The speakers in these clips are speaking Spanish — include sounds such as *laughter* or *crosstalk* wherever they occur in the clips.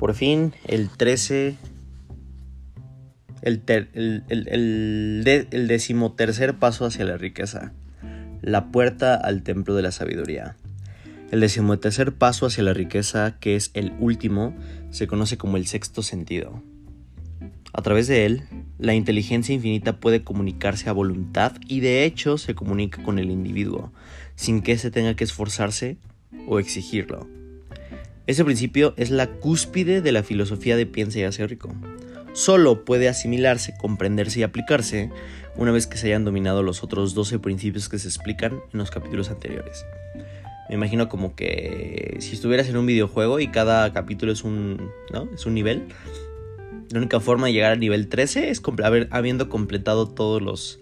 Por fin, el 13. El, el, el, el decimotercer paso hacia la riqueza. La puerta al templo de la sabiduría. El decimotercer paso hacia la riqueza, que es el último, se conoce como el sexto sentido. A través de él, la inteligencia infinita puede comunicarse a voluntad y de hecho se comunica con el individuo, sin que se tenga que esforzarse o exigirlo. Ese principio es la cúspide de la filosofía de piensa y hace rico. Solo puede asimilarse, comprenderse y aplicarse una vez que se hayan dominado los otros 12 principios que se explican en los capítulos anteriores. Me imagino como que si estuvieras en un videojuego y cada capítulo es un, ¿no? es un nivel, la única forma de llegar al nivel 13 es haber, habiendo completado todos los,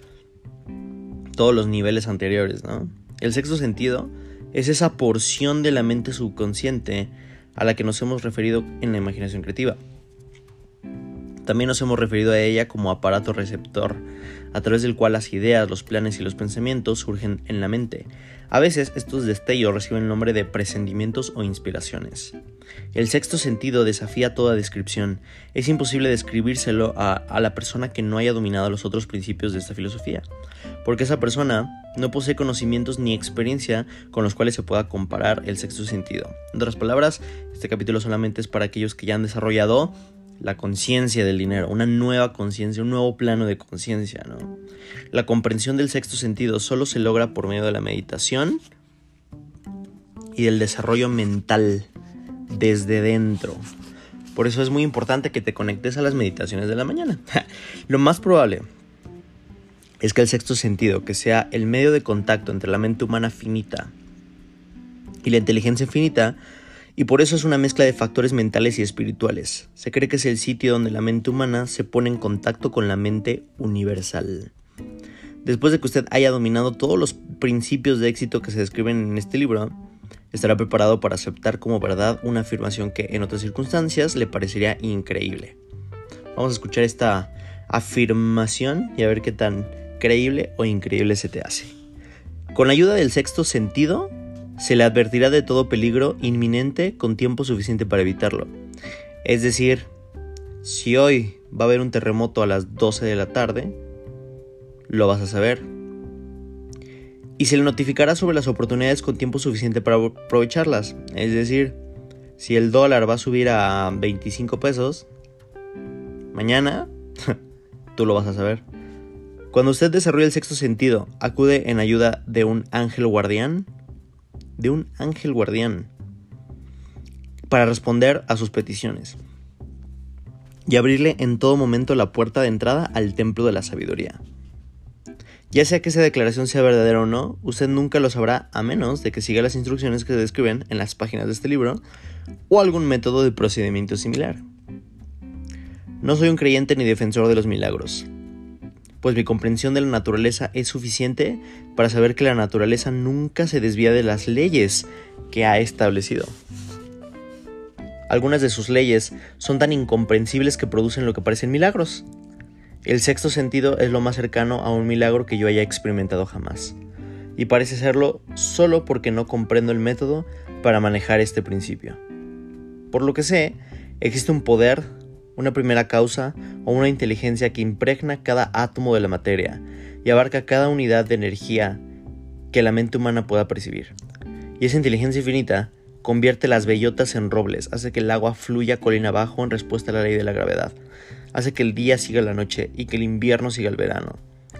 todos los niveles anteriores. ¿no? El sexto sentido es esa porción de la mente subconsciente a la que nos hemos referido en la imaginación creativa. También nos hemos referido a ella como aparato receptor, a través del cual las ideas, los planes y los pensamientos surgen en la mente. A veces estos destellos reciben el nombre de presentimientos o inspiraciones. El sexto sentido desafía toda descripción. Es imposible describírselo a, a, la persona que no haya dominado los otros principios de esta filosofía, porque esa persona no posee conocimientos ni experiencia con los cuales se pueda comparar el sexto sentido. En otras palabras, este capítulo solamente es para aquellos que ya han desarrollado la conciencia del dinero, una nueva conciencia, un nuevo plano de conciencia, ¿no? La comprensión del sexto sentido solo se logra por medio de la meditación y del desarrollo mental desde dentro. Por eso es muy importante que te conectes a las meditaciones de la mañana. *laughs* Lo más probable es que el sexto sentido, que sea el medio de contacto entre la mente humana finita y la inteligencia infinita, y por eso es una mezcla de factores mentales y espirituales. Se cree que es el sitio donde la mente humana se pone en contacto con la mente universal. Después de que usted haya dominado todos los principios de éxito que se describen en este libro, estará preparado para aceptar como verdad una afirmación que en otras circunstancias le parecería increíble. Vamos a escuchar esta afirmación y a ver qué tan creíble o increíble se te hace. Con la ayuda del sexto sentido, se le advertirá de todo peligro inminente con tiempo suficiente para evitarlo. Es decir, si hoy va a haber un terremoto a las 12 de la tarde, lo vas a saber. Y se le notificará sobre las oportunidades con tiempo suficiente para aprovecharlas. Es decir, si el dólar va a subir a 25 pesos, mañana *laughs* tú lo vas a saber. Cuando usted desarrolla el sexto sentido, acude en ayuda de un ángel guardián, de un ángel guardián, para responder a sus peticiones y abrirle en todo momento la puerta de entrada al templo de la sabiduría. Ya sea que esa declaración sea verdadera o no, usted nunca lo sabrá a menos de que siga las instrucciones que se describen en las páginas de este libro o algún método de procedimiento similar. No soy un creyente ni defensor de los milagros, pues mi comprensión de la naturaleza es suficiente para saber que la naturaleza nunca se desvía de las leyes que ha establecido. Algunas de sus leyes son tan incomprensibles que producen lo que parecen milagros. El sexto sentido es lo más cercano a un milagro que yo haya experimentado jamás. Y parece serlo solo porque no comprendo el método para manejar este principio. Por lo que sé, existe un poder una primera causa o una inteligencia que impregna cada átomo de la materia y abarca cada unidad de energía que la mente humana pueda percibir. Y esa inteligencia infinita convierte las bellotas en robles, hace que el agua fluya colina abajo en respuesta a la ley de la gravedad, hace que el día siga la noche y que el invierno siga el verano,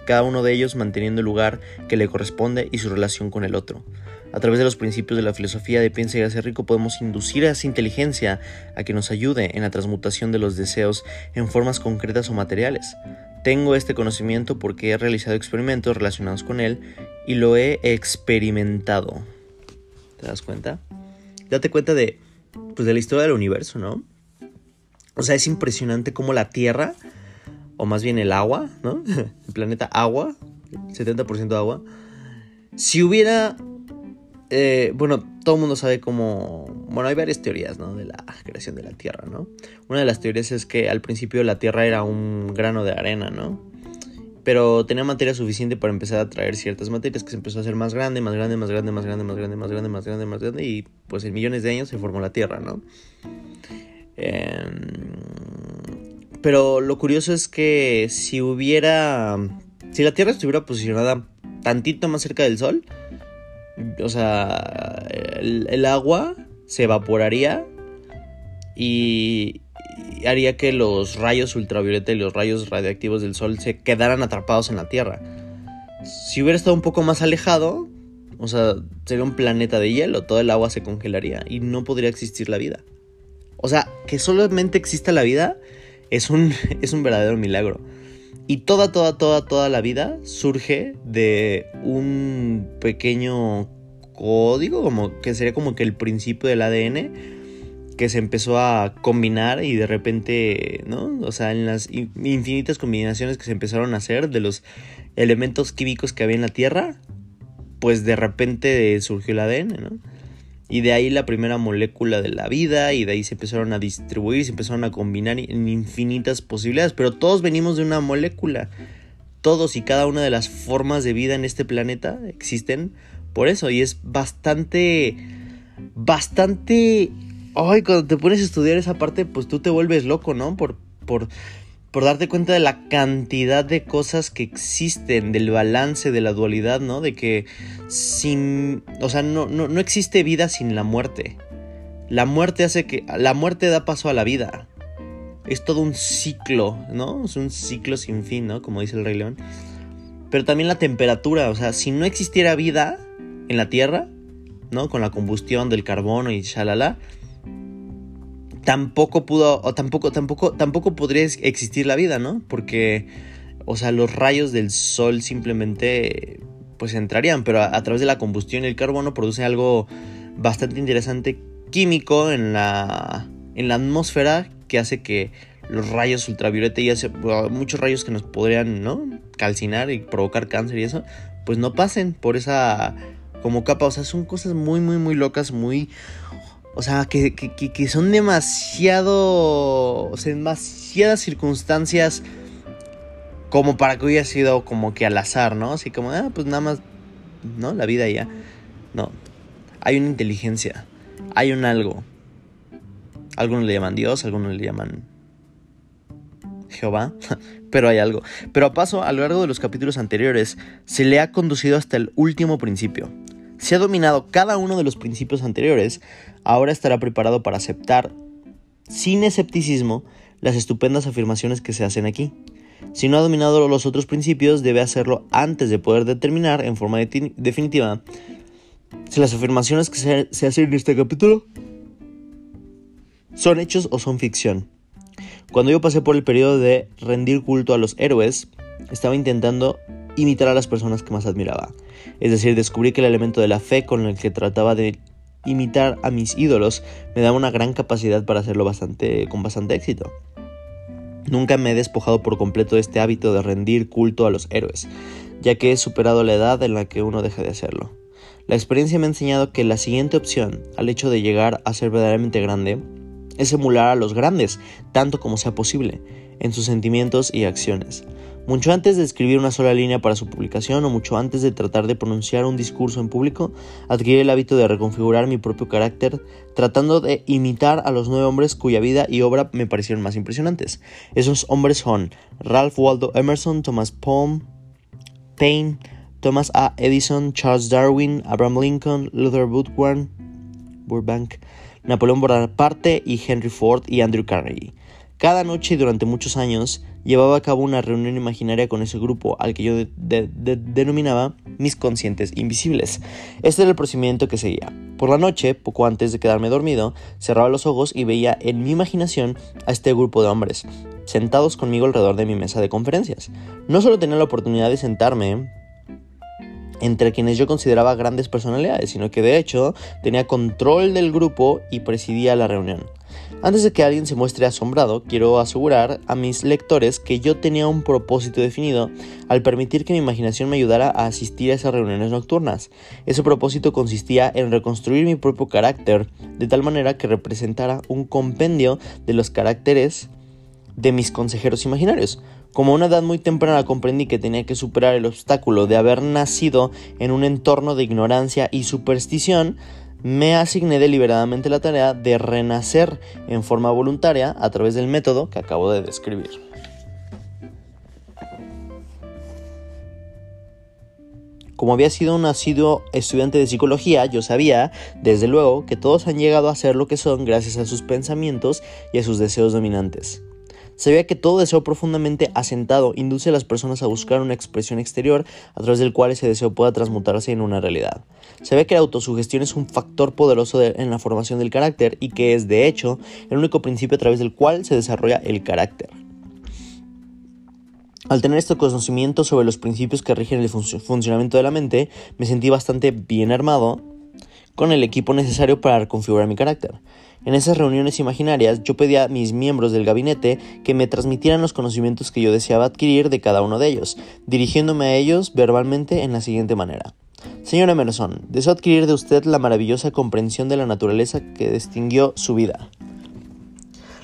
cada uno de ellos manteniendo el lugar que le corresponde y su relación con el otro. A través de los principios de la filosofía de piensa y hacer rico podemos inducir a esa inteligencia a que nos ayude en la transmutación de los deseos en formas concretas o materiales. Tengo este conocimiento porque he realizado experimentos relacionados con él y lo he experimentado. ¿Te das cuenta? Date cuenta de, pues, de la historia del universo, ¿no? O sea, es impresionante cómo la Tierra, o más bien el agua, ¿no? *laughs* El planeta agua, 70% agua, si hubiera eh, bueno, todo el mundo sabe cómo... Bueno, hay varias teorías, ¿no? De la creación de la Tierra, ¿no? Una de las teorías es que al principio la Tierra era un grano de arena, ¿no? Pero tenía materia suficiente para empezar a traer ciertas materias que se empezó a hacer más grande, más grande, más grande, más grande, más grande, más grande, más grande, más grande, y pues en millones de años se formó la Tierra, ¿no? Em, pero lo curioso es que si hubiera... Si la Tierra estuviera posicionada tantito más cerca del Sol, o sea, el, agua se evaporaría y, haría que los rayos ultravioleta y los rayos radiactivos del Sol se quedaran atrapados en la Tierra. Si hubiera estado un poco más alejado, o sea, sería un planeta de hielo, todo el agua se congelaría y no podría existir la vida. O sea, que solamente exista la vida es un, *laughs* es un verdadero milagro. Y toda, toda, toda, toda la vida surge de un pequeño código, como que sería como que el principio del ADN, que se empezó a combinar y de repente, ¿no? O sea, en las infinitas combinaciones que se empezaron a hacer de los elementos químicos que había en la Tierra, pues de repente surgió el ADN, ¿no? Y de ahí la primera molécula de la vida, y de ahí se empezaron a distribuir, se empezaron a combinar en infinitas posibilidades, pero todos venimos de una molécula. Todos y cada una de las formas de vida en este planeta existen por eso, y es bastante, bastante... Ay, cuando te pones a estudiar esa parte, pues tú te vuelves loco, ¿no? Por, por, por darte cuenta de la cantidad de cosas que existen, del balance, de la dualidad, ¿no? De que sin, o sea, no, no, no existe vida sin la muerte. La muerte hace que, la muerte da paso a la vida. Es todo un ciclo, ¿no? Es un ciclo sin fin, ¿no? Como dice el Rey León. Pero también la temperatura, o sea, si no existiera vida en la Tierra, ¿no? Con la combustión del carbono y shalala, tampoco pudo, o tampoco, tampoco, tampoco podría existir la vida, ¿no? Porque, o sea, los rayos del sol simplemente, pues entrarían, pero a, través de la combustión el carbono produce algo bastante interesante químico en la, en la atmósfera que hace que los rayos ultravioleta y hace, muchos rayos que nos podrían, ¿no? Calcinar y provocar cáncer y eso, pues no pasen por esa como capa. O sea, son cosas muy, muy, muy locas, muy, o sea, que, son demasiado. O sea, demasiadas circunstancias como para que hubiera sido como que al azar, ¿no? Así como, ah, pues nada más, ¿no? La vida ya. No. Hay una inteligencia. Hay un algo. Algunos le llaman Dios, algunos le llaman Jehová, *laughs* pero hay algo. Pero a paso, a lo largo de los capítulos anteriores, se le ha conducido hasta el último principio. Si ha dominado cada uno de los principios anteriores, ahora estará preparado para aceptar, sin escepticismo, las estupendas afirmaciones que se hacen aquí. Si no ha dominado los otros principios, debe hacerlo antes de poder determinar en forma definitiva si las afirmaciones que se, se hacen en este capítulo son hechos o son ficción. Cuando yo pasé por el periodo de rendir culto a los héroes, estaba intentando imitar a las personas que más admiraba. Es decir, descubrí que el elemento de la fe con el que trataba de imitar a mis ídolos me daba una gran capacidad para hacerlo bastante, con bastante éxito. Nunca me he despojado por completo de este hábito de rendir culto a los héroes, ya que he superado la edad en la que uno deja de hacerlo. La experiencia me ha enseñado que la siguiente opción, al hecho de llegar a ser verdaderamente grande, es emular a los grandes, tanto como sea posible, en sus sentimientos y acciones. Mucho antes de escribir una sola línea para su publicación o mucho antes de tratar de pronunciar un discurso en público, adquirí el hábito de reconfigurar mi propio carácter tratando de imitar a los nueve hombres cuya vida y obra me parecieron más impresionantes. Esos hombres son Ralph Waldo Emerson, Thomas Palm, Paine, Thomas A. Edison, Charles Darwin, Abraham Lincoln, Luther Burbank, Napoleón Bonaparte y Henry Ford y Andrew Carnegie. Cada noche y durante muchos años llevaba a cabo una reunión imaginaria con ese grupo al que yo denominaba mis conscientes invisibles. Este era el procedimiento que seguía. Por la noche, poco antes de quedarme dormido, cerraba los ojos y veía en mi imaginación a este grupo de hombres, sentados conmigo alrededor de mi mesa de conferencias. No solo tenía la oportunidad de sentarme entre quienes yo consideraba grandes personalidades, sino que de hecho tenía control del grupo y presidía la reunión. Antes de que alguien se muestre asombrado, quiero asegurar a mis lectores que yo tenía un propósito definido al permitir que mi imaginación me ayudara a asistir a esas reuniones nocturnas. Ese propósito consistía en reconstruir mi propio carácter de tal manera que representara un compendio de los caracteres de mis consejeros imaginarios. Como a una edad muy temprana comprendí que tenía que superar el obstáculo de haber nacido en un entorno de ignorancia y superstición, me asigné deliberadamente la tarea de renacer en forma voluntaria a través del método que acabo de describir. Como había sido un asiduo estudiante de psicología, yo sabía, desde luego, que todos han llegado a ser lo que son gracias a sus pensamientos y a sus deseos dominantes. Sabía que todo deseo profundamente asentado induce a las personas a buscar una expresión exterior a través del cual ese deseo pueda transmutarse en una realidad. Sabía que la autosugestión es un factor poderoso en la formación del carácter y que es, de hecho, el único principio a través del cual se desarrolla el carácter. Al tener este conocimiento sobre los principios que rigen el funcionamiento de la mente, me sentí bastante bien armado con el equipo necesario para reconfigurar mi carácter. En esas reuniones imaginarias yo pedía a mis miembros del gabinete que me transmitieran los conocimientos que yo deseaba adquirir de cada uno de ellos, dirigiéndome a ellos verbalmente en la siguiente manera. Señor Emerson, deseo adquirir de usted la maravillosa comprensión de la naturaleza que distinguió su vida.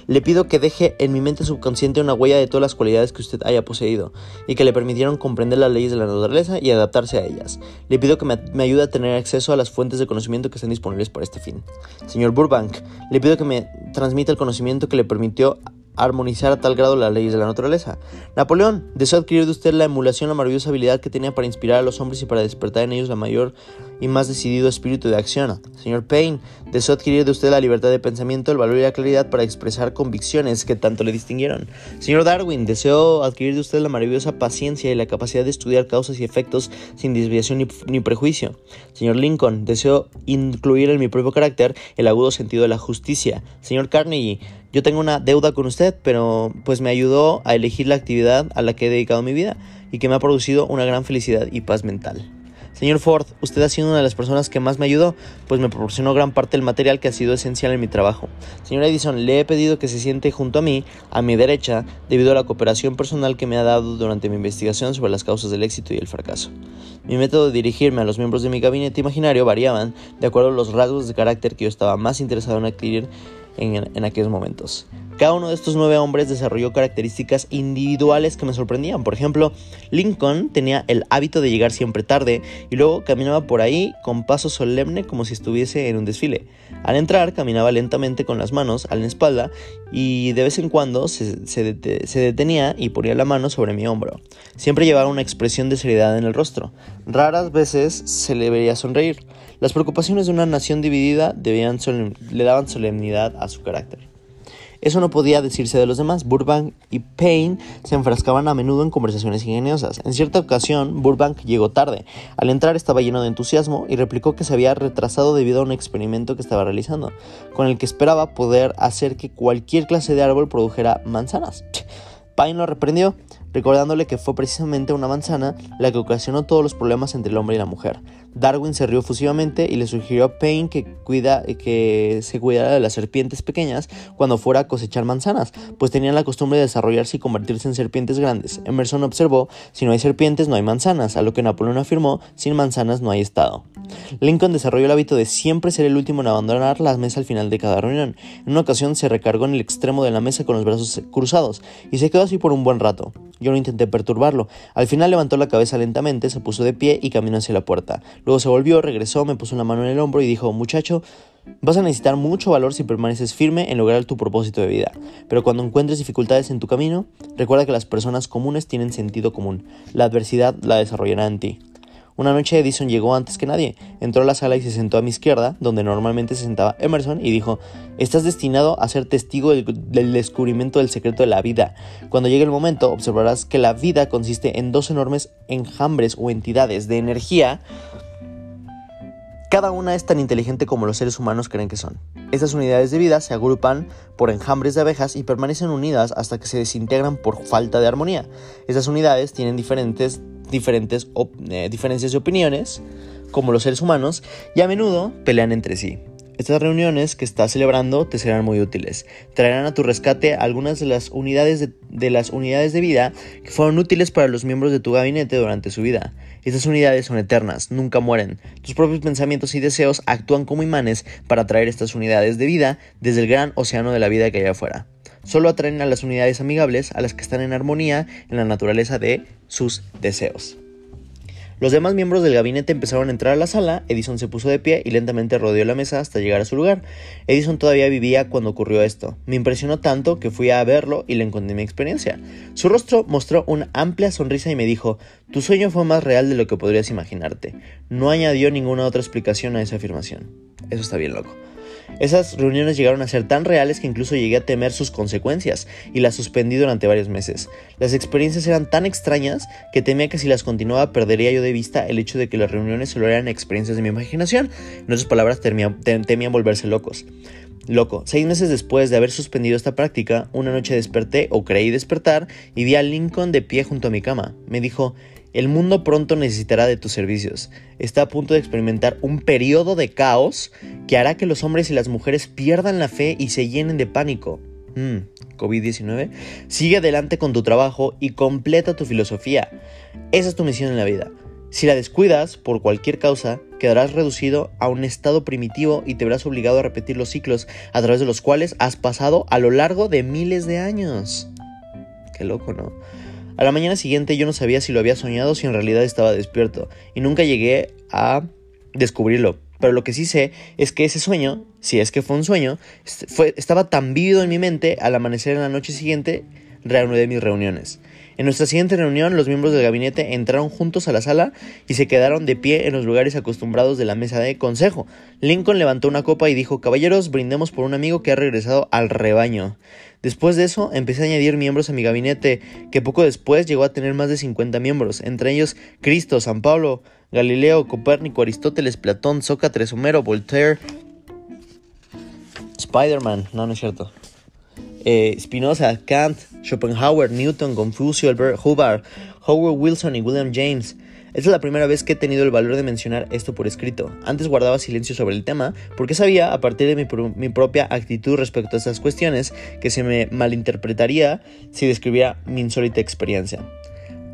Le pido que deje en mi mente subconsciente una huella de todas las cualidades que usted haya poseído y que le permitieron comprender las leyes de la naturaleza y adaptarse a ellas. Le pido que me, ayude a tener acceso a las fuentes de conocimiento que estén disponibles para este fin. Señor Burbank, le pido que me transmita el conocimiento que le permitió armonizar a tal grado las leyes de la naturaleza. Napoleón, deseo adquirir de usted la emulación, la maravillosa habilidad que tenía para inspirar a los hombres y para despertar en ellos la mayor y más decidido espíritu de acción. Señor Payne, deseo adquirir de usted la libertad de pensamiento, el valor y la claridad para expresar convicciones que tanto le distinguieron. Señor Darwin, deseo adquirir de usted la maravillosa paciencia y la capacidad de estudiar causas y efectos sin desviación ni, ni prejuicio. Señor Lincoln, deseo incluir en mi propio carácter el agudo sentido de la justicia. Señor Carnegie, yo tengo una deuda con usted, pero pues me ayudó a elegir la actividad a la que he dedicado mi vida y que me ha producido una gran felicidad y paz mental. Señor Ford, usted ha sido una de las personas que más me ayudó, pues me proporcionó gran parte del material que ha sido esencial en mi trabajo. Señor Edison, le he pedido que se siente junto a mí, a mi derecha, debido a la cooperación personal que me ha dado durante mi investigación sobre las causas del éxito y el fracaso. Mi método de dirigirme a los miembros de mi gabinete imaginario variaban de acuerdo a los rasgos de carácter que yo estaba más interesado en adquirir en, aquellos momentos. Cada uno de estos nueve hombres desarrolló características individuales que me sorprendían. Por ejemplo, Lincoln tenía el hábito de llegar siempre tarde y luego caminaba por ahí con paso solemne como si estuviese en un desfile. Al entrar caminaba lentamente con las manos a la espalda y de vez en cuando se, se, detenía y ponía la mano sobre mi hombro. Siempre llevaba una expresión de seriedad en el rostro. Raras veces se le veía sonreír. Las preocupaciones de una nación dividida le daban solemnidad a su carácter. Eso no podía decirse de los demás. Burbank y Payne se enfrascaban a menudo en conversaciones ingeniosas. En cierta ocasión, Burbank llegó tarde. Al entrar estaba lleno de entusiasmo y replicó que se había retrasado debido a un experimento que estaba realizando, con el que esperaba poder hacer que cualquier clase de árbol produjera manzanas. Payne lo reprendió, recordándole que fue precisamente una manzana la que ocasionó todos los problemas entre el hombre y la mujer. Darwin se rió fusivamente y le sugirió a Payne que, cuida, que se cuidara de las serpientes pequeñas cuando fuera a cosechar manzanas, pues tenían la costumbre de desarrollarse y convertirse en serpientes grandes. Emerson observó, si no hay serpientes no hay manzanas, a lo que Napoleón afirmó, sin manzanas no hay Estado. Lincoln desarrolló el hábito de siempre ser el último en abandonar la mesa al final de cada reunión. En una ocasión se recargó en el extremo de la mesa con los brazos cruzados y se quedó así por un buen rato. Yo no intenté perturbarlo. Al final levantó la cabeza lentamente, se puso de pie y caminó hacia la puerta. Luego se volvió, regresó, me puso una mano en el hombro y dijo, muchacho, Vas a necesitar mucho valor si permaneces firme en lograr tu propósito de vida, pero cuando encuentres dificultades en tu camino, recuerda que las personas comunes tienen sentido común. La adversidad la desarrollará en ti. Una noche Edison llegó antes que nadie, entró a la sala y se sentó a mi izquierda, donde normalmente se sentaba Emerson, y dijo, estás destinado a ser testigo del, descubrimiento del secreto de la vida. Cuando llegue el momento, observarás que la vida consiste en dos enormes enjambres o entidades de energía cada una es tan inteligente como los seres humanos creen que son. Estas unidades de vida se agrupan por enjambres de abejas y permanecen unidas hasta que se desintegran por falta de armonía. Estas unidades tienen diferentes diferentes eh, diferencias de opiniones, como los seres humanos, y a menudo pelean entre sí. Estas reuniones que estás celebrando te serán muy útiles. Traerán a tu rescate algunas de las unidades de, de, las unidades de vida que fueron útiles para los miembros de tu gabinete durante su vida. Estas unidades son eternas, nunca mueren. Tus propios pensamientos y deseos actúan como imanes para atraer estas unidades de vida desde el gran océano de la vida que hay afuera solo atraen a las unidades amigables, a las que están en armonía en la naturaleza de sus deseos. Los demás miembros del gabinete empezaron a entrar a la sala, Edison se puso de pie y lentamente rodeó la mesa hasta llegar a su lugar. Edison todavía vivía cuando ocurrió esto. Me impresionó tanto que fui a verlo y le conté mi experiencia. Su rostro mostró una amplia sonrisa y me dijo, tu sueño fue más real de lo que podrías imaginarte. No añadió ninguna otra explicación a esa afirmación. Eso está bien loco. Esas reuniones llegaron a ser tan reales que incluso llegué a temer sus consecuencias y las suspendí durante varios meses. Las experiencias eran tan extrañas que temía que si las continuaba perdería yo de vista el hecho de que las reuniones solo eran experiencias de mi imaginación. En otras palabras, temían, volverse locos. Loco, seis meses después de haber suspendido esta práctica, una noche desperté o creí despertar y vi a Lincoln de pie junto a mi cama. Me dijo, el mundo pronto necesitará de tus servicios. Está a punto de experimentar un periodo de caos que hará que los hombres y las mujeres pierdan la fe y se llenen de pánico. Mm, COVID-19. Sigue adelante con tu trabajo y completa tu filosofía. Esa es tu misión en la vida. Si la descuidas por cualquier causa, quedarás reducido a un estado primitivo y te verás obligado a repetir los ciclos a través de los cuales has pasado a lo largo de miles de años. Qué loco, ¿no? A la mañana siguiente yo no sabía si lo había soñado o si en realidad estaba despierto, y nunca llegué a descubrirlo. Pero lo que sí sé es que ese sueño, si es que fue un sueño, fue, estaba tan vívido en mi mente al amanecer en la noche siguiente, reanudé mis reuniones. En nuestra siguiente reunión, los miembros del gabinete entraron juntos a la sala y se quedaron de pie en los lugares acostumbrados de la mesa de consejo. Lincoln levantó una copa y dijo, Caballeros, brindemos por un amigo que ha regresado al rebaño. Después de eso, empecé a añadir miembros a mi gabinete, que poco después llegó a tener más de 50 miembros, entre ellos Cristo, San Pablo, Galileo, Copérnico, Aristóteles, Platón, Sócrates, Homero, Voltaire, Spider-Man, no, no es cierto. Eh, Spinoza, Kant, Schopenhauer, Newton, Confucio, Albert Hubbard, Howard Wilson y William James. Esta es la primera vez que he tenido el valor de mencionar esto por escrito. Antes guardaba silencio sobre el tema porque sabía, a partir de mi, propia actitud respecto a estas cuestiones, que se me malinterpretaría si describiera mi insólita experiencia.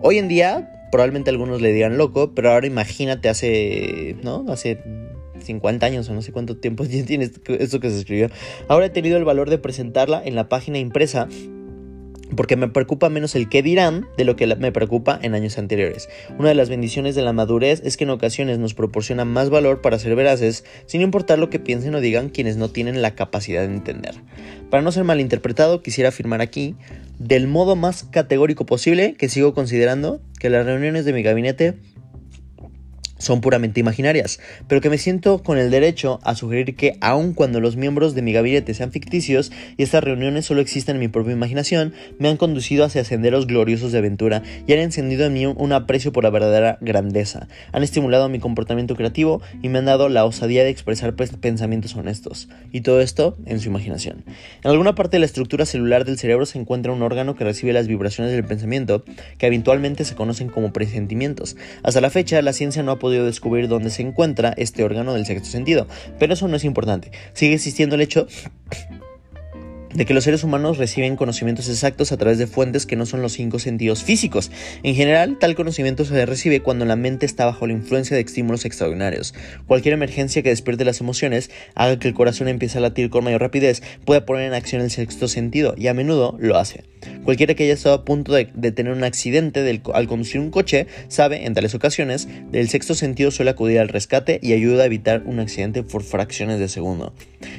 Hoy en día, probablemente algunos le digan loco, pero ahora imagínate hace, ¿no? Hace 50 años o no sé cuánto tiempo *laughs* tiene esto que se escribió. Ahora he tenido el valor de presentarla en la página impresa porque me preocupa menos el qué dirán de lo que me preocupa en años anteriores. Una de las bendiciones de la madurez es que en ocasiones nos proporciona más valor para ser veraces, sin importar lo que piensen o digan quienes no tienen la capacidad de entender. Para no ser malinterpretado, quisiera afirmar aquí, del modo más categórico posible, que sigo considerando que las reuniones de mi gabinete son puramente imaginarias, pero que me siento con el derecho a sugerir que aun cuando los miembros de mi gabinete sean ficticios y estas reuniones solo existen en mi propia imaginación, me han conducido hacia senderos gloriosos de aventura y han encendido en mí un aprecio por la verdadera grandeza, han estimulado mi comportamiento creativo y me han dado la osadía de expresar pensamientos honestos, y todo esto en su imaginación. En alguna parte de la estructura celular del cerebro se encuentra un órgano que recibe las vibraciones del pensamiento, que habitualmente se conocen como presentimientos. Hasta la fecha, la ciencia no ha podido descubrir dónde se encuentra este órgano del sexto sentido, pero eso no es importante. Sigue existiendo el hecho de que los seres humanos reciben conocimientos exactos a través de fuentes que no son los cinco sentidos físicos. En general, tal conocimiento se recibe cuando la mente está bajo la influencia de estímulos extraordinarios. Cualquier emergencia que despierte las emociones, haga que el corazón empiece a latir con mayor rapidez, puede poner en acción el sexto sentido, y a menudo lo hace. Cualquiera que haya estado a punto de, tener un accidente al conducir un coche sabe, en tales ocasiones, del sexto sentido suele acudir al rescate y ayuda a evitar un accidente por fracciones de segundo.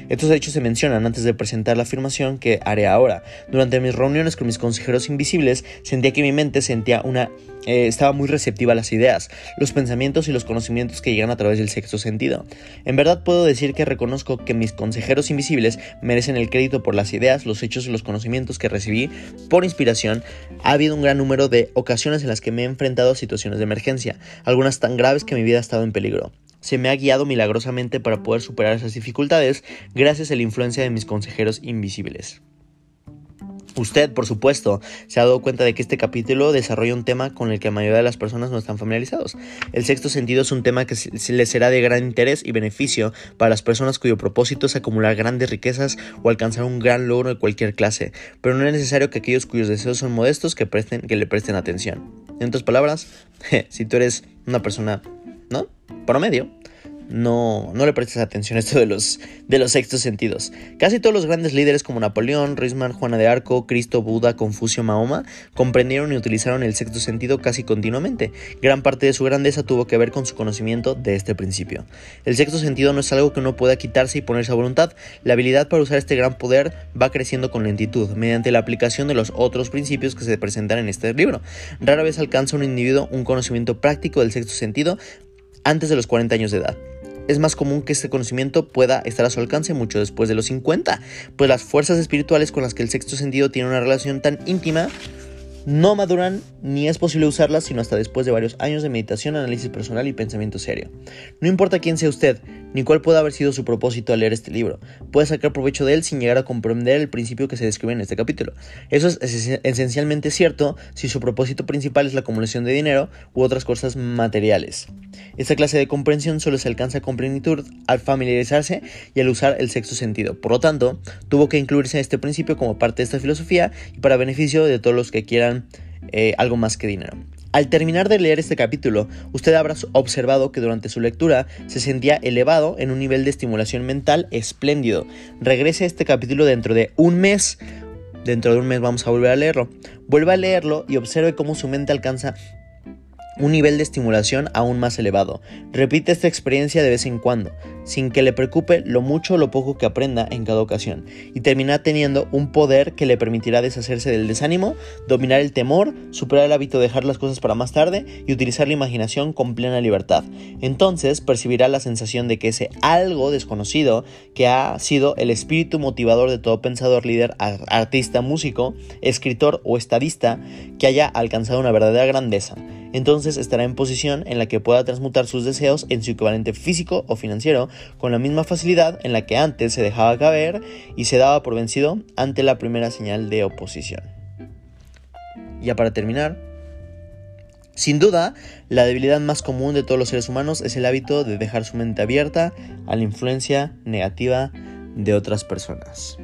Estos hechos se mencionan antes de presentar la afirmación que haré ahora. Durante mis reuniones con mis consejeros invisibles, sentía que mi mente sentía una eh, estaba muy receptiva a las ideas, los pensamientos y los conocimientos que llegan a través del sexto sentido. En verdad puedo decir que reconozco que mis consejeros invisibles merecen el crédito por las ideas, los hechos y los conocimientos que recibí por inspiración. Ha habido un gran número de ocasiones en las que me he enfrentado a situaciones de emergencia, algunas tan graves que mi vida ha estado en peligro se me ha guiado milagrosamente para poder superar esas dificultades gracias a la influencia de mis consejeros invisibles. Usted, por supuesto, se ha dado cuenta de que este capítulo desarrolla un tema con el que la mayoría de las personas no están familiarizados. El sexto sentido es un tema que les será de gran interés y beneficio para las personas cuyo propósito es acumular grandes riquezas o alcanzar un gran logro de cualquier clase, pero no es necesario que aquellos cuyos deseos son modestos que, presten, que le presten atención. En otras palabras, *laughs* si tú eres una persona, ¿no? Promedio, no, no le prestes atención a esto de los, de los sextos sentidos. Casi todos los grandes líderes como Napoleón, Risman, Juana de Arco, Cristo, Buda, Confucio, Mahoma, comprendieron y utilizaron el sexto sentido casi continuamente. Gran parte de su grandeza tuvo que ver con su conocimiento de este principio. El sexto sentido no es algo que uno pueda quitarse y ponerse a voluntad. La habilidad para usar este gran poder va creciendo con lentitud, mediante la aplicación de los otros principios que se presentan en este libro. Rara vez alcanza un individuo un conocimiento práctico del sexto sentido antes de los 40 años de edad. Es más común que este conocimiento pueda estar a su alcance mucho después de los 50, pues las fuerzas espirituales con las que el sexto sentido tiene una relación tan íntima no maduran ni es posible usarlas sino hasta después de varios años de meditación, análisis personal y pensamiento serio. No importa quién sea usted, ni cuál pueda haber sido su propósito al leer este libro, puede sacar provecho de él sin llegar a comprender el principio que se describe en este capítulo. Eso es esencialmente cierto si su propósito principal es la acumulación de dinero u otras cosas materiales. Esta clase de comprensión solo se alcanza con plenitud al familiarizarse y al usar el sexto sentido. Por lo tanto, tuvo que incluirse este principio como parte de esta filosofía y para beneficio de todos los que quieran eh, algo más que dinero. Al terminar de leer este capítulo, usted habrá observado que durante su lectura se sentía elevado en un nivel de estimulación mental espléndido. Regrese a este capítulo dentro de un mes. Dentro de un mes vamos a volver a leerlo. Vuelva a leerlo y observe cómo su mente alcanza un nivel de estimulación aún más elevado. Repite esta experiencia de vez en cuando, sin que le preocupe lo mucho o lo poco que aprenda en cada ocasión, y termina teniendo un poder que le permitirá deshacerse del desánimo, dominar el temor, superar el hábito de dejar las cosas para más tarde y utilizar la imaginación con plena libertad. Entonces percibirá la sensación de que ese algo desconocido que ha sido el espíritu motivador de todo pensador, líder, artista, músico, escritor o estadista que haya alcanzado una verdadera grandeza entonces estará en posición en la que pueda transmutar sus deseos en su equivalente físico o financiero con la misma facilidad en la que antes se dejaba caer y se daba por vencido ante la primera señal de oposición. Ya para terminar, sin duda, la debilidad más común de todos los seres humanos es el hábito de dejar su mente abierta a la influencia negativa de otras personas.